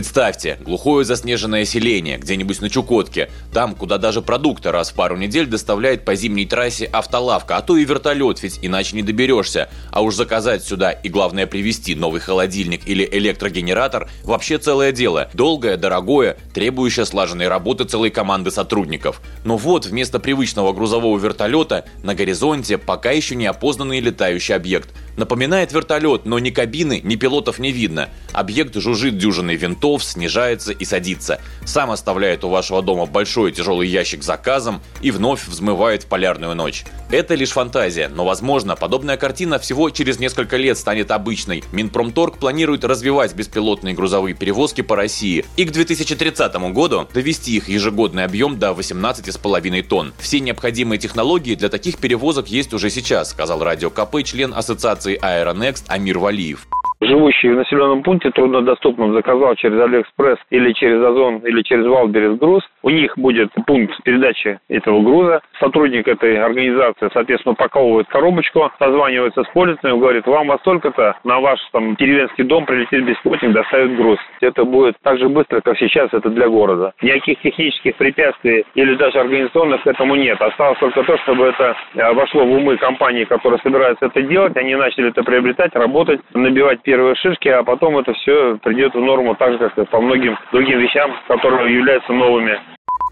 Представьте, глухое заснеженное селение, где-нибудь на Чукотке, там, куда даже продукты раз в пару недель доставляет по зимней трассе автолавка, а то и вертолет, ведь иначе не доберешься. А уж заказать сюда и главное привезти новый холодильник или электрогенератор – вообще целое дело. Долгое, дорогое, требующее слаженной работы целой команды сотрудников. Но вот вместо привычного грузового вертолета на горизонте пока еще не опознанный летающий объект. Напоминает вертолет, но ни кабины, ни пилотов не видно. Объект жужжит дюжиной винтов, снижается и садится. Сам оставляет у вашего дома большой тяжелый ящик заказом и вновь взмывает в полярную ночь. Это лишь фантазия, но возможно, подобная картина всего через несколько лет станет обычной. Минпромторг планирует развивать беспилотные грузовые перевозки по России и к 2030 году довести их ежегодный объем до 18,5 тонн. Все необходимые технологии для таких перевозок есть уже сейчас, сказал Радио КП член Ассоциации Аэронекст Амир Валиев живущий в населенном пункте труднодоступном заказал через Алиэкспресс или через Озон или через Wildberries груз, у них будет пункт передачи этого груза. Сотрудник этой организации, соответственно, упаковывает коробочку, созванивается с полицейским, говорит, вам во столько-то на ваш там деревенский дом прилетит беспилотник, доставит груз. Это будет так же быстро, как сейчас это для города. Никаких технических препятствий или даже организационных к этому нет. Осталось только то, чтобы это э, вошло в умы компаний, которые собираются это делать. Они начали это приобретать, работать, набивать первые шишки, а потом это все придет в норму так же, как и по многим другим вещам, которые являются новыми.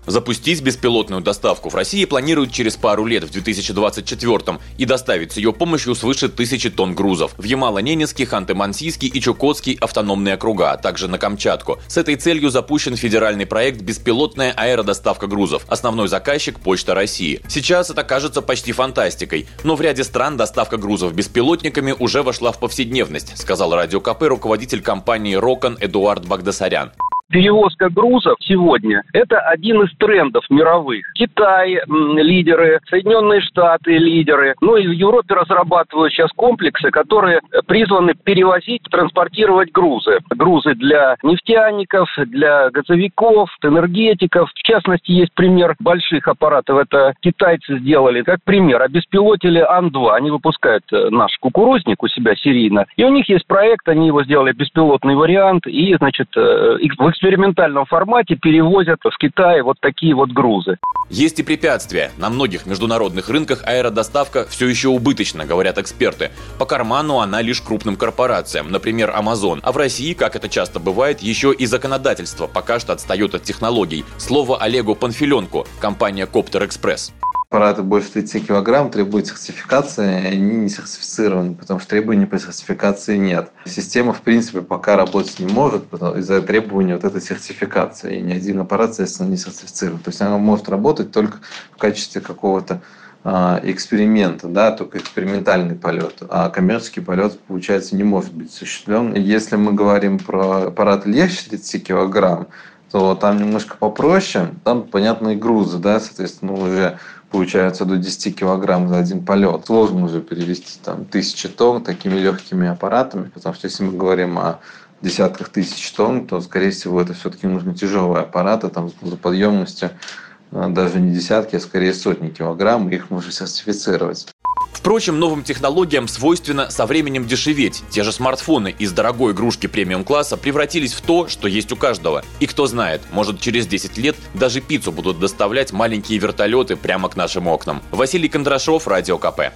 Запустить беспилотную доставку в России планируют через пару лет в 2024 и доставить с ее помощью свыше тысячи тонн грузов в Ямало-Ненецкий, Ханты-Мансийский и Чукотский автономные округа, а также на Камчатку. С этой целью запущен федеральный проект «Беспилотная аэродоставка грузов». Основной заказчик – Почта России. Сейчас это кажется почти фантастикой, но в ряде стран доставка грузов беспилотниками уже вошла в повседневность, сказал Радио КП руководитель компании «Рокон» Эдуард Багдасарян. Перевозка грузов сегодня – это один из трендов мировых. Китай – лидеры, Соединенные Штаты – лидеры. Ну и в Европе разрабатывают сейчас комплексы, которые призваны перевозить, транспортировать грузы. Грузы для нефтяников, для газовиков, энергетиков. В частности, есть пример больших аппаратов. Это китайцы сделали. Как пример, обеспилотили Ан-2. Они выпускают э, наш кукурузник у себя серийно. И у них есть проект, они его сделали беспилотный вариант. И, значит, э, в экспериментальном формате перевозят в Китай вот такие вот грузы. Есть и препятствия. На многих международных рынках аэродоставка все еще убыточна, говорят эксперты. По карману она лишь крупным корпорациям, например, Amazon. А в России, как это часто бывает, еще и законодательство пока что отстает от технологий. Слово Олегу Панфиленку, компания Коптер Экспресс аппараты больше 30 килограмм требуют сертификации, и они не сертифицированы, потому что требований по сертификации нет. Система, в принципе, пока работать не может из-за требования вот этой сертификации, и ни один аппарат, соответственно, не сертифицирован. То есть она может работать только в качестве какого-то а, эксперимента, да, только экспериментальный полет, а коммерческий полет, получается, не может быть осуществлен. Если мы говорим про аппарат легче 30 килограмм, то там немножко попроще, там понятные грузы, да, соответственно, уже получается до 10 килограмм за один полет. Сложно уже перевести там тысячи тонн такими легкими аппаратами, потому что если мы говорим о десятках тысяч тонн, то, скорее всего, это все-таки нужны тяжелые аппараты там, с грузоподъемностью э, даже не десятки, а скорее сотни килограмм, их можно сертифицировать. Впрочем, новым технологиям свойственно со временем дешеветь. Те же смартфоны из дорогой игрушки премиум-класса превратились в то, что есть у каждого. И кто знает, может через 10 лет даже пиццу будут доставлять маленькие вертолеты прямо к нашим окнам. Василий Кондрашов, Радио КП.